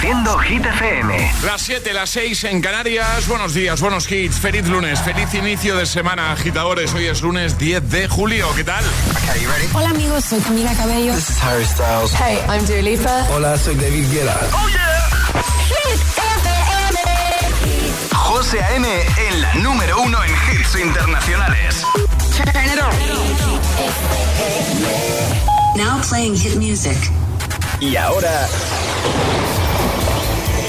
Reproduciendo Hit FM. Las 7, las 6 en Canarias. Buenos días, buenos hits. Feliz lunes, feliz inicio de semana, agitadores. Hoy es lunes 10 de julio. ¿Qué tal? Hola amigos, soy Camila Cabello. This is Harry Styles. Hey, I'm Dua Lipa. Hola, soy David Guetta. ¡Oh, yeah! Hit FM. José A.M. en la número uno en hits internacionales. Turn it on. Now playing hit music. Y ahora...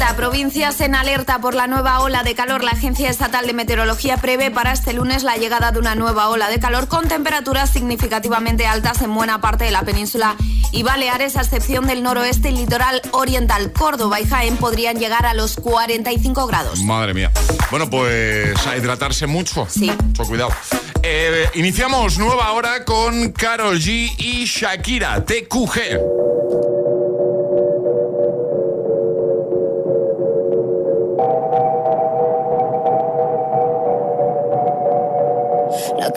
30 provincias en alerta por la nueva ola de calor. La Agencia Estatal de Meteorología prevé para este lunes la llegada de una nueva ola de calor con temperaturas significativamente altas en buena parte de la península y Baleares, a excepción del noroeste y litoral oriental. Córdoba y Jaén podrían llegar a los 45 grados. Madre mía. Bueno, pues a hidratarse mucho. Sí. Mucho cuidado. Eh, iniciamos nueva hora con Carol G y Shakira, TQG.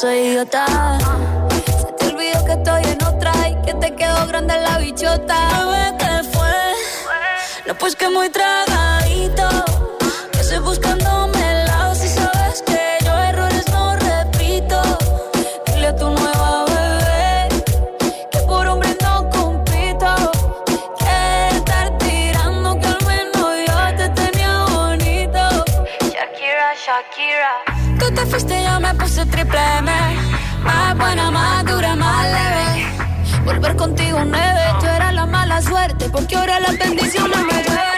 soy idiota. Se te olvidó que estoy en otra y que te quedó grande la bichota. ¿qué fue? No, pues que muy tragadito. Que estoy buscándome yo puse triple M. Más buena, más dura, más leve. Volver contigo nueve, tú eras la mala suerte, porque ahora las bendiciones me ven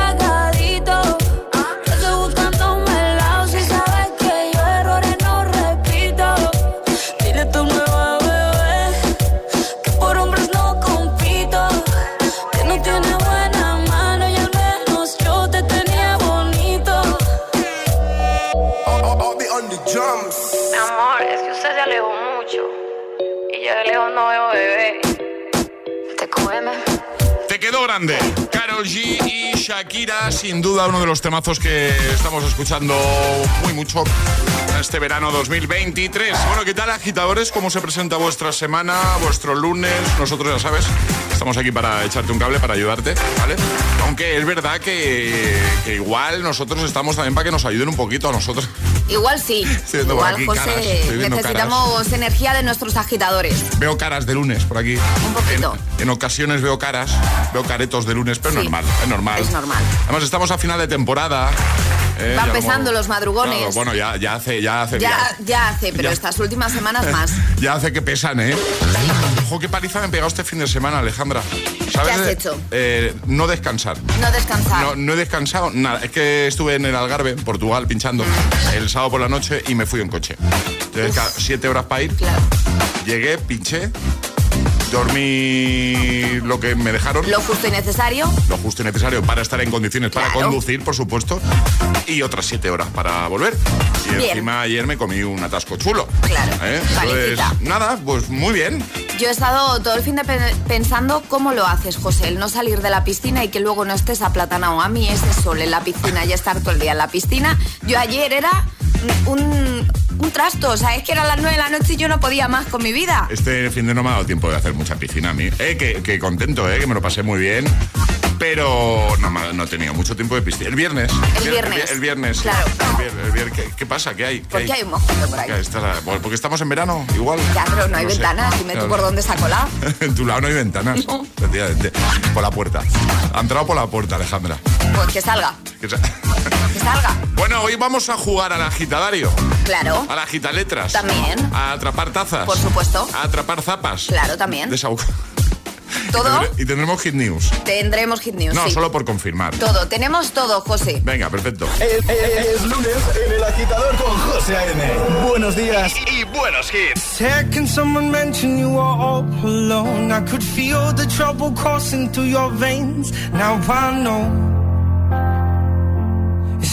Shakira, sin duda uno de los temazos que estamos escuchando muy mucho este verano 2023. Bueno, ¿qué tal agitadores? ¿Cómo se presenta vuestra semana, vuestro lunes? Nosotros ya sabes, estamos aquí para echarte un cable, para ayudarte, ¿vale? Aunque es verdad que, que igual nosotros estamos también para que nos ayuden un poquito a nosotros. Igual sí. Igual, aquí José, caras, necesitamos energía de nuestros agitadores. Veo caras de lunes por aquí. Un poquito. En, en ocasiones veo caras, veo caretos de lunes, pero Sí. normal, es normal. Es normal. Además estamos a final de temporada. Eh, Van como- los madrugones. Claro, bueno, ya, ya hace, ya hace Ya, días. ya hace, pero Ya. estas últimas semanas más. Ya hace que pesan, ¿eh? Ojo, qué paliza me he pegado este fin de semana, Alejandra. ¿Sabes? ¿Qué has hecho? eh, no descansar. No descansar. No, no he descansado nada. Es que estuve en el Algarve, en Portugal, pinchando el sábado por la noche y me fui en coche. Entonces, Uf. siete horas para ir. Claro. Llegué, pinché dormí lo que me dejaron. Lo justo y necesario. Lo justo y necesario para estar en condiciones para conducir, por supuesto. Y otras siete horas para volver. Y Bien. encima ayer me comí un atasco chulo. Claro, ¿Eh? Entonces, nada, pues muy bien. Yo he estado todo el fin de pe- pensando cómo lo haces, José, el no salir de la piscina y que luego no estés aplatanado. A mí ese sol en la piscina y estar todo el día en la piscina. Yo ayer era un, un trasto, o sea, es que eran las nueve de la noche y yo no podía más con mi vida. Este fin de no me ha dado tiempo de hacer mucha piscina a mí. Eh, que, que contento, eh, que me lo pasé muy bien. Pero no, no he tenido mucho tiempo de piscina. El viernes. El vier- viernes. El, viernes. Claro. El ¿Qué, qué pasa? ¿Qué hay? ¿Qué Porque hay un mosquito por ahí. Porque estamos en verano, igual. Ya, pero no hay sé. ventanas, dime tú Claro. por dónde se ha colado. en tu lado no hay ventanas. No. Por la puerta. Ha entrado por la puerta, Alejandra. Pues que salga, Que salga. bueno, hoy vamos a jugar al agitadario. Claro, A la agitaletras. También. A atrapar tazas. por supuesto. A atrapar zapas. Claro, también. Desau- Todo Y tendremos hit news. tendremos hit news. No, sí. solo por confirmar. Todo, tenemos todo, José. Venga, perfecto. Es, es- es lunes en el agitador con José A.M. Buenos días. Y buenos hits. Second, someone mentioned you were all alone. I could feel the trouble coursing through your veins. Now I know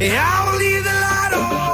yeah, I will leave the light on.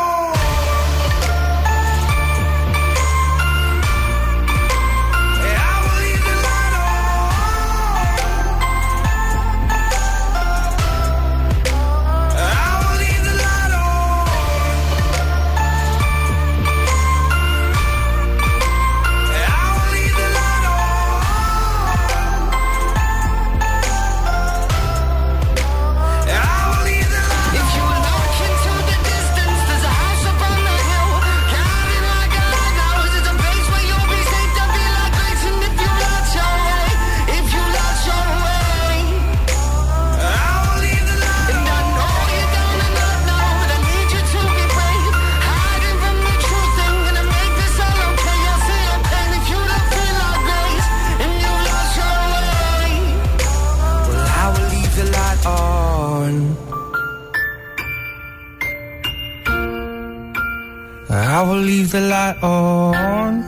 Leave the light on.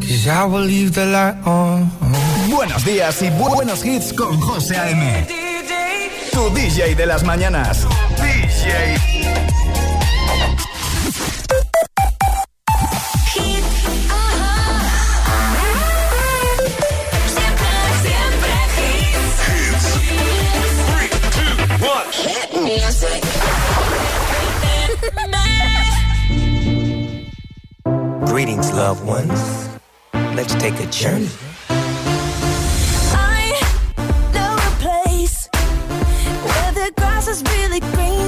Cause I will leave the light on. Buenos días y bu- buenos hits con José A.M. Tu DJ de las mañanas. DJ. Loved ones. Let's take a journey. I know a place where the grass is really greener.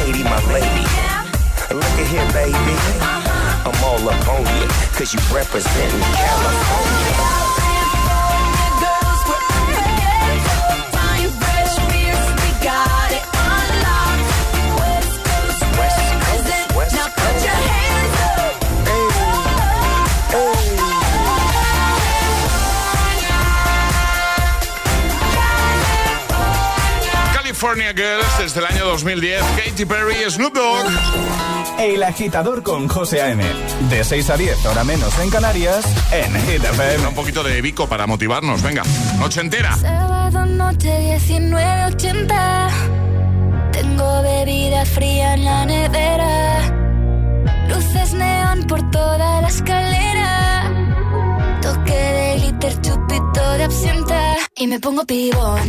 Katie, my lady. Look at here, baby. I'm all up on you, cause you representing California. California Girls desde el año 2010, Katy Perry, Snoop Dogg. El agitador con José A.M. De 6 a 10, hora menos en Canarias, en Hit FM. Un poquito de Vico para motivarnos, venga. Noche entera. Sábado noche 19.80 Tengo bebida fría en la nevera Luces neón por toda la escalera Toque de glitter, chupito de absenta Y me pongo pibón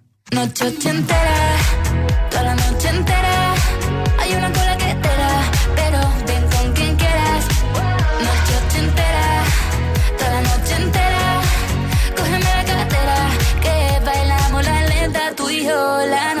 Noche ochentera, toda la noche entera. Hay una cola que te pero ven con quien quieras. Noche ochentera, toda la noche entera. Cógeme la cartera, que bailamos la lenta Tú y yo la noche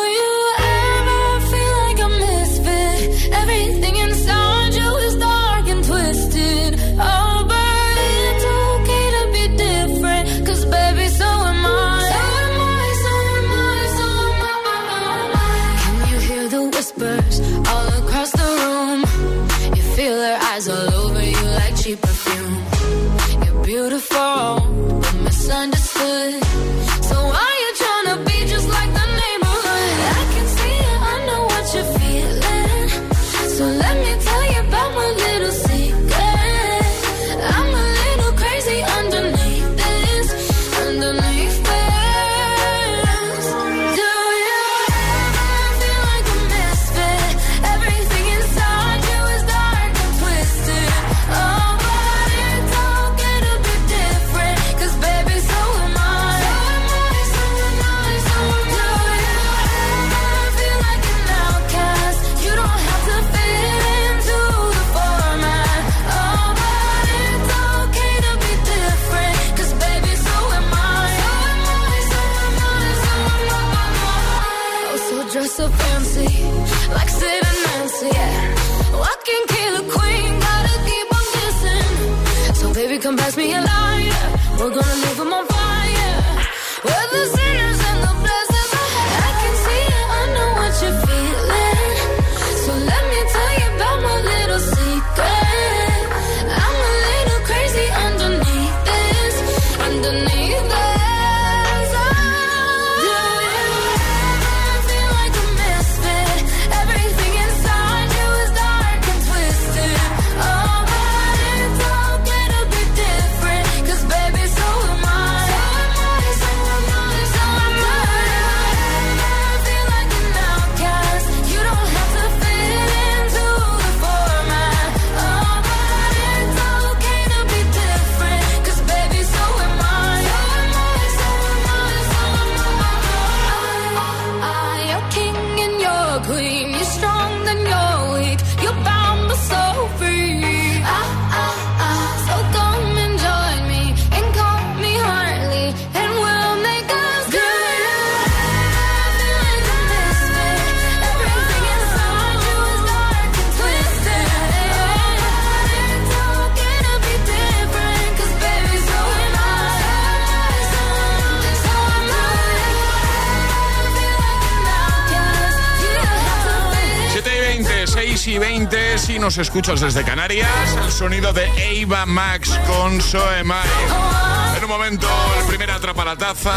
nos escuchas desde Canarias, el sonido de Eva Max con So Am I. En un momento, el primer atrapa la taza,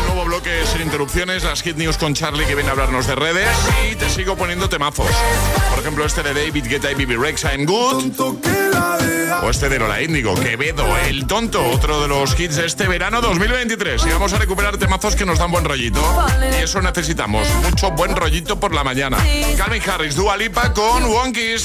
un nuevo bloque sin interrupciones, las Hit News con Charlie que viene a hablarnos de redes y te sigo poniendo temazos. Por ejemplo, este de David Guetta y Bibi Rex, I'm Good. O este de Lola Índigo, Quevedo, El Tonto, otro de los hits de este verano 2023. Y vamos a recuperar temazos que nos dan buen rollito. Y eso necesitamos, mucho buen rollito por la mañana. Calvin Harris, Dua Lipa con Wonkies.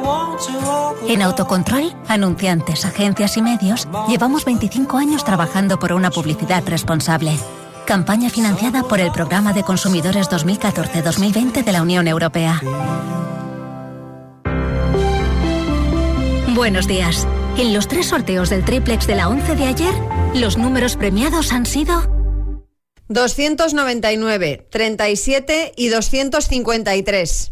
En Autocontrol, anunciantes, agencias y medios, llevamos 25 años trabajando por una publicidad responsable. Campaña financiada por el Programa de Consumidores 2014-2020 de la Unión Europea. Buenos días. En los tres sorteos del triplex de la 11 de ayer, los números premiados han sido 299, 37 y 253.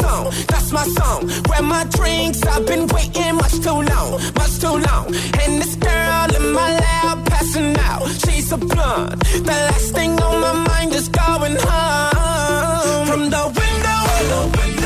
Song, that's my song. Grab my drinks, I've been waiting much too long, much too long. And this girl in my lap passing out, she's a blunt. The last thing on my mind is going home. From the window, to the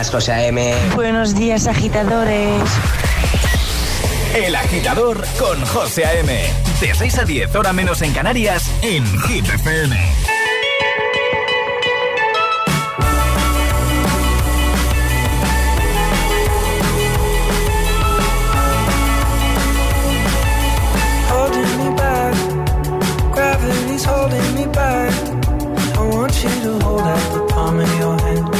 días, José M. Buenos días, agitadores. El agitador con José A.M. De 6 a 10, hora menos en Canarias, en Hit FM. holding me back. Gravity's holding me back. I want you to hold out the palm of your hand.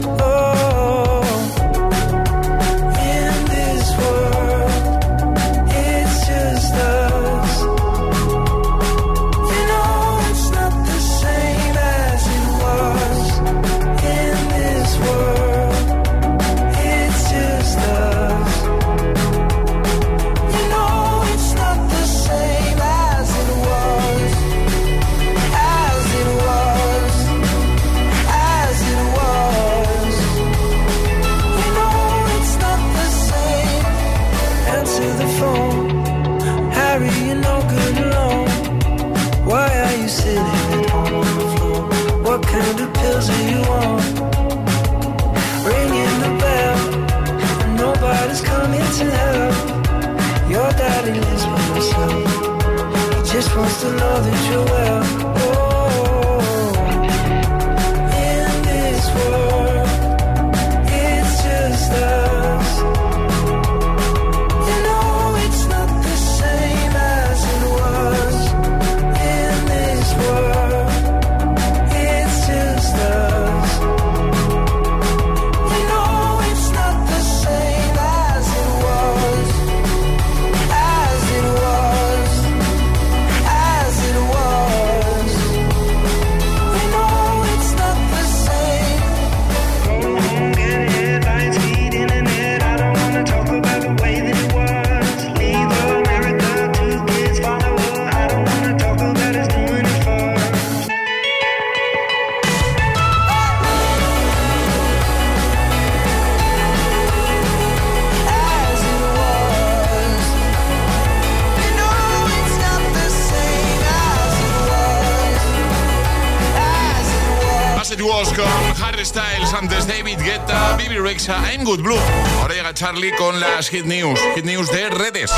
Hit News, Hit News de redes.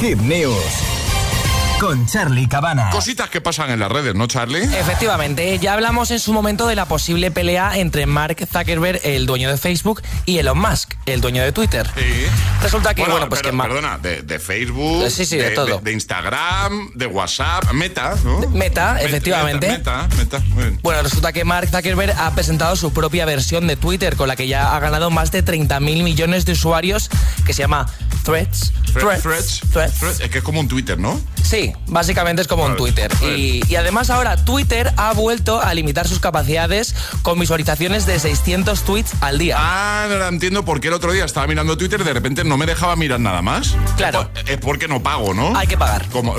Hit News. Con Charlie Cabana. Cositas que pasan en las redes, ¿no, Charlie? Efectivamente, ya hablamos en su momento de la posible pelea entre Mark Zuckerberg, el dueño de Facebook, y Elon Musk, el dueño de Twitter. Sí. Resulta que, bueno, pues pero- que Mark... Perdona, de, de Facebook, Sí, sí, de todo. de Instagram, de WhatsApp, Meta, ¿no? Meta, efectivamente. Meta, Meta, muy bien. Bueno, resulta que Mark Zuckerberg ha presentado su propia versión de Twitter, con la que ya ha ganado más de 30.000 millones de usuarios, que se llama Threads. Threads, Threads, Threads. Es que es como un Twitter, ¿no? Sí, básicamente es como un Twitter. Y, y además ahora Twitter ha vuelto a limitar sus capacidades con visualizaciones de 600 tweets al día. Ah, ahora entiendo por qué el otro día estaba mirando Twitter y de repente no me dejaba mirar nada más. Claro. Es porque no pago, ¿no? Hay que pagar. Como,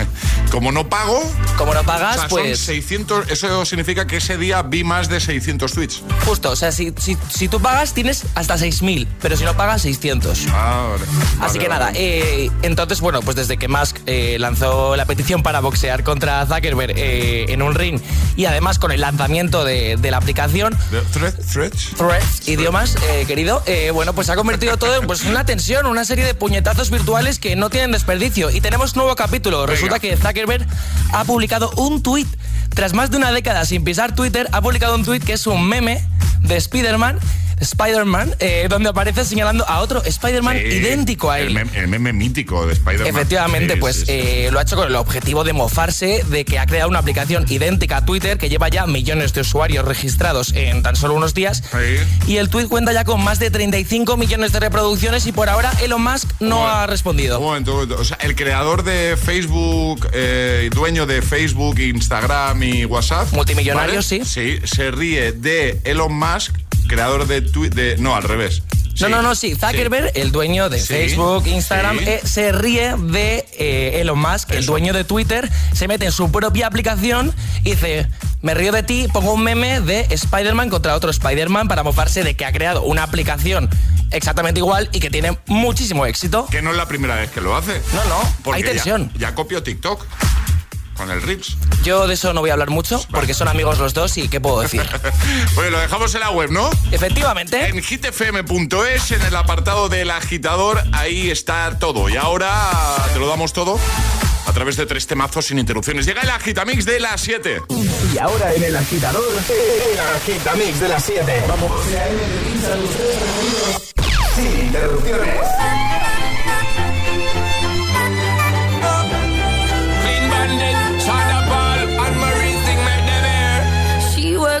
como no pago. Como no pagas, o sea, pues- Son 600, eso significa que ese día vi más de 600 tweets. Justo, o sea, si, si, si tú pagas tienes hasta 6.000, pero si no pagas 600. Ah, vale. Así Vale, que vale. nada, eh, entonces, bueno, pues desde que Musk eh, lanzó la petición para boxear contra Zuckerberg eh, en un ring y además con el lanzamiento de, de la aplicación, Threads, Threads. Threads, idiomas, querido, bueno, pues ha convertido todo en pues, una tensión, una serie de puñetazos virtuales que no tienen desperdicio. Y tenemos nuevo capítulo. Resulta que Zuckerberg ha publicado un tuit. Tras más de una década sin pisar Twitter, ha publicado un tuit que es un meme de Spider-Man. Spider-Man, eh, donde aparece señalando a otro Spider-Man Sí, idéntico a él. El meme, el meme mítico de Spider-Man. Efectivamente, Sí, pues sí, eh, lo ha hecho con el objetivo de mofarse de que ha creado una aplicación idéntica a Twitter que lleva ya millones de usuarios registrados en tan solo unos días. Y el tweet cuenta ya con más de 35 millones de reproducciones y por ahora Elon Musk no ha respondido. Un momento, un momento. O sea, el creador de Facebook, eh, dueño de Facebook, Instagram y WhatsApp. Multimillonario, ¿vale? sí. Sí, se ríe de Elon Musk, creador de Twitter. No, al revés. No, no, no, sí. Zuckerberg, el dueño de Sí, Facebook, Instagram, eh, se ríe de eh, Elon Musk, el dueño de Twitter, se mete en su propia aplicación y dice, Me río de ti, pongo un meme de Spider-Man contra otro Spider-Man para mofarse de que ha creado una aplicación exactamente igual y que tiene muchísimo éxito. Que no es la primera vez que lo hace. No, no, Porque hay ya- tensión. Ya, copió TikTok con el Reels. Yo de eso no voy a hablar mucho porque son amigos los dos y ¿qué puedo decir? Pues lo dejamos en la web, ¿no? Efectivamente. En hitfm.es, en el apartado del agitador, ahí está todo. Y ahora te lo damos todo a través de tres temazos sin interrupciones. Llega el agitamix de las 7. Y ahora en el agitador, el agitamix de las 7. Vamos. Sin interrupciones.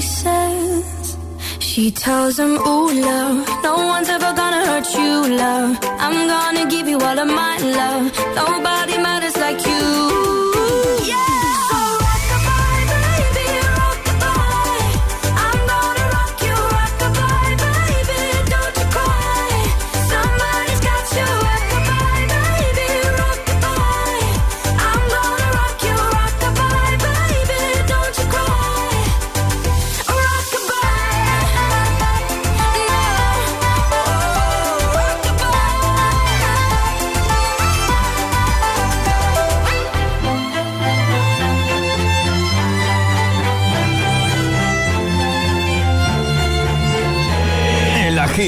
says. She tells him, Ooh, love, no one's ever gonna hurt you, love. I'm gonna give you all of my love. Nobody matters like you.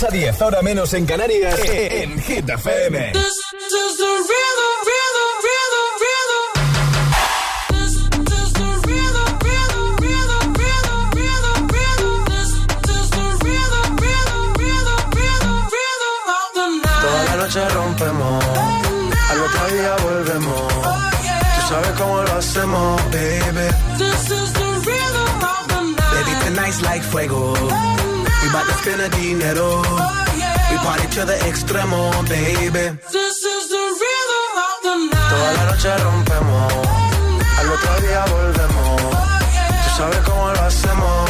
6 a 10, ahora menos en Canarias, en Hit FM. Toda la noche rompemos, al otro día volvemos. Tú sabes cómo lo hacemos, baby. Baby, tonight's like fuego. We bout to spend the dinero. We party to the extremo, baby. Toda la noche rompemos, al otro día volvemos. Tú sabes cómo lo hacemos,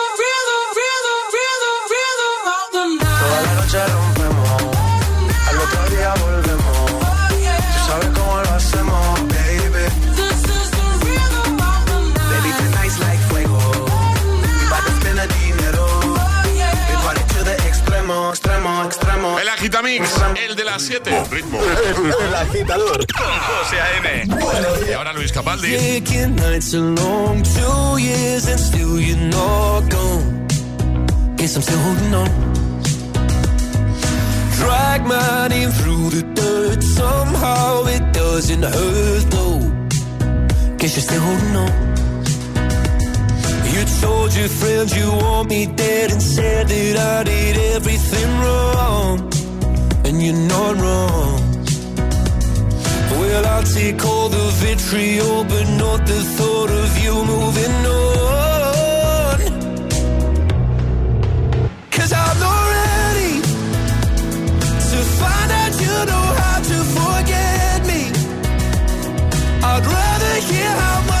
extremo. El Agitamix, el de las 7. Ritmo. El agitador con José A.M. Y ahora Luis Capaldi. Taking nights along, two years and still you're not gone. Guess I'm still holding on. Drag my name through the dirt, somehow it doesn't hurt though. Guess you're still holding on. You You told your friends you want me dead and said that I did everything wrong. And you're not wrong. Well, I'll take all the vitriol, but not the thought of you moving on. Cause I'm not ready to find out you know how to forget me. I'd rather hear how much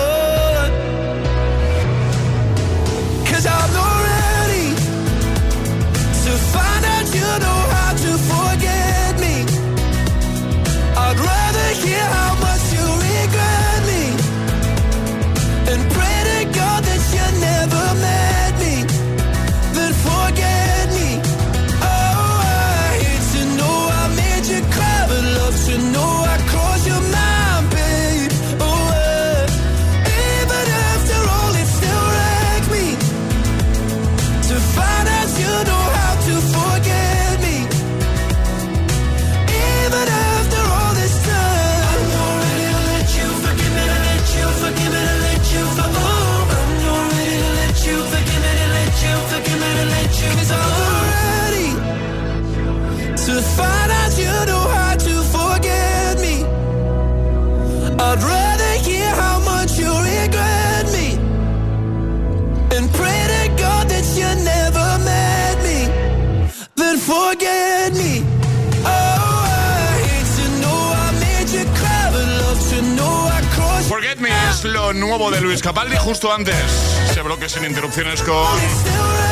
Nuevo de Luis Capaldi justo antes. Ese bloque sin interrupciones con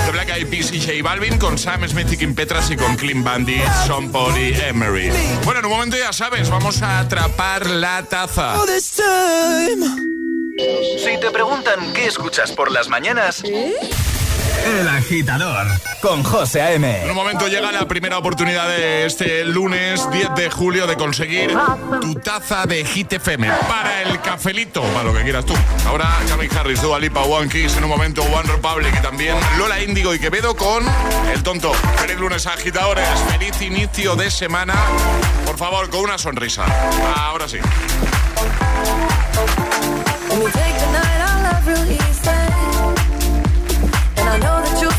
The Black Eyed Peas y J Balvin, con Sam Smith y Kim Petras y con Clean Bandit, Sean Paul y Emery. Bueno, en un momento ya sabes, vamos a atrapar la taza. Si te preguntan qué escuchas por las mañanas, El Agitador con José A.M. En un momento llega la primera oportunidad de este lunes 10 de julio de conseguir tu taza de Hit FM para el cafelito, para lo que quieras tú. Ahora Calvin Harris, Dua Lipa, One Kiss, en un momento One Republic y también Lola Índigo y Quevedo con El Tonto. Feliz lunes agitadores, feliz inicio de semana. Por favor, con una sonrisa. Ahora sí.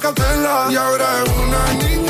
cautela. Y ahora es una niña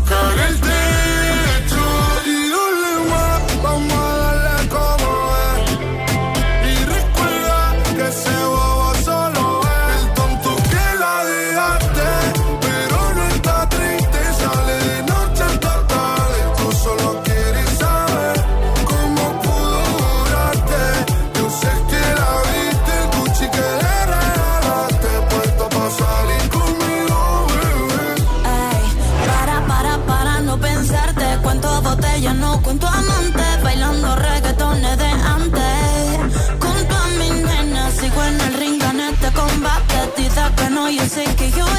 que no, yo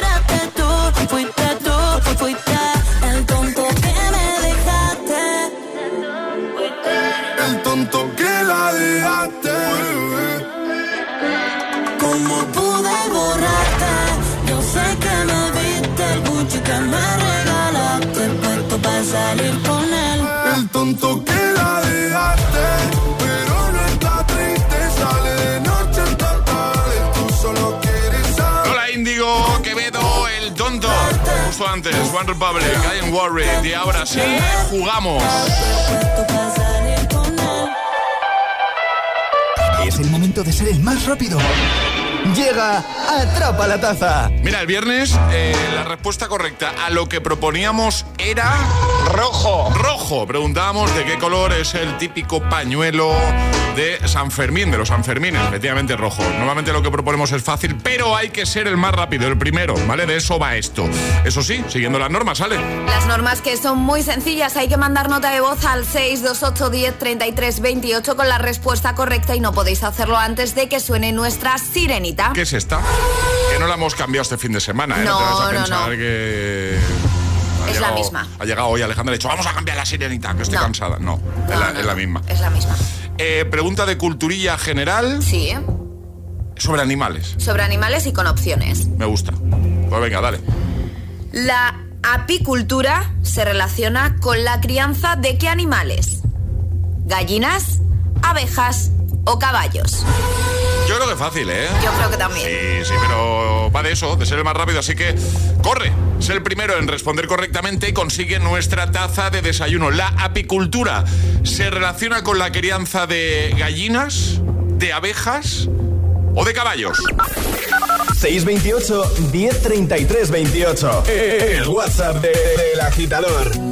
Justo antes, One Republic, I am worried. Y ahora sí, jugamos. Es el momento de ser el más rápido. Llega Atrapa la Taza. Mira, el viernes eh, la respuesta correcta a lo que proponíamos era... Rojo. Rojo. Preguntábamos de qué color es el típico pañuelo de San Fermín, de los Sanfermines. Efectivamente rojo. Normalmente lo que proponemos es fácil, pero hay que ser el más rápido, el primero, ¿vale? De eso va esto. Eso sí, siguiendo las normas, ¿sale? Las normas que son muy sencillas, hay que mandar nota de voz al 628 10 33 28 con la respuesta correcta y no podéis hacerlo antes de que suene nuestra sirenita. ¿Qué es esta? Que no la hemos cambiado este fin de semana, ¿eh? No, te vas a no, pensar no. que... ha Es la misma. Ha llegado hoy Alejandra y ha dicho, vamos a cambiar la sirenita, que estoy No. cansada. No, es, la, es la misma. Es la misma. Eh, pregunta de culturilla general Sí, sobre animales. sobre animales y con opciones. Me gusta. Pues venga, dale. La apicultura se relaciona con la crianza de qué animales? ¿Gallinas, abejas o caballos? Yo creo que es fácil, ¿eh? Yo creo que también. Sí, sí, pero va de eso, de ser el más rápido, así que corre, sé el primero en responder correctamente y consigue nuestra taza de desayuno. La apicultura se relaciona con la crianza de gallinas, de abejas o de caballos. 628 1033 28. El WhatsApp de- del agitador.